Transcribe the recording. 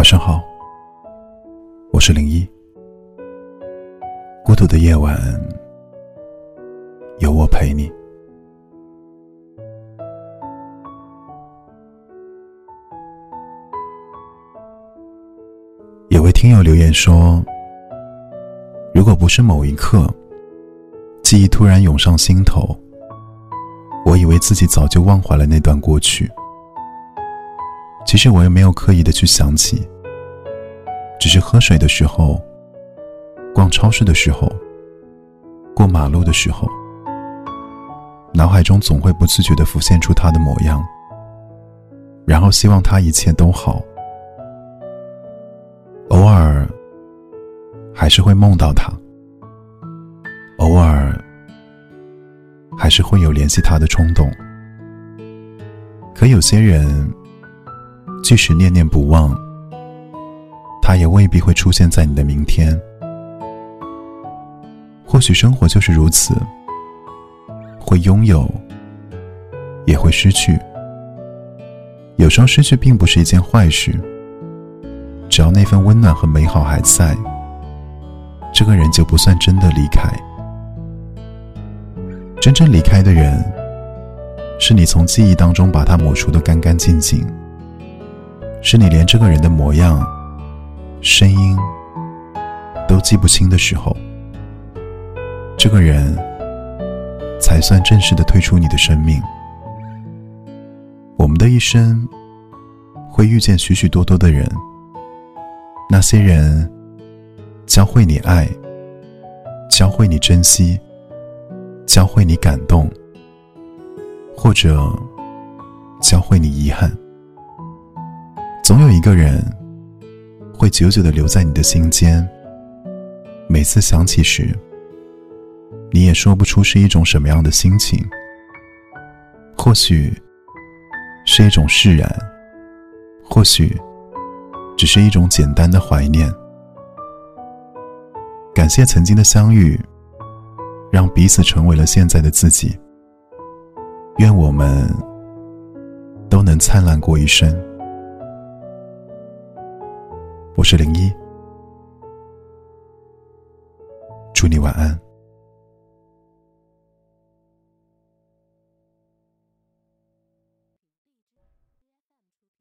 晚上好，我是零一。孤独的夜晚，有我陪你。有位听友留言说：“如果不是某一刻，记忆突然涌上心头，我以为自己早就忘怀了那段过去。”其实我也没有刻意的去想起，只是喝水的时候、逛超市的时候、过马路的时候，脑海中总会不自觉的浮现出他的模样，然后希望他一切都好。偶尔还是会梦到他，偶尔还是会有联系他的冲动，可有些人。即使念念不忘，他也未必会出现在你的明天。或许生活就是如此，会拥有，也会失去。有时候失去并不是一件坏事，只要那份温暖和美好还在，这个人就不算真的离开。真正离开的人，是你从记忆当中把他抹除的干干净净。是你连这个人的模样、声音都记不清的时候，这个人才算正式的退出你的生命。我们的一生会遇见许许多多的人，那些人教会你爱，教会你珍惜，教会你感动，或者教会你遗憾。总有一个人会久久的留在你的心间。每次想起时，你也说不出是一种什么样的心情。或许是一种释然，或许只是一种简单的怀念。感谢曾经的相遇，让彼此成为了现在的自己。愿我们都能灿烂过一生。我是零一。祝你晚安。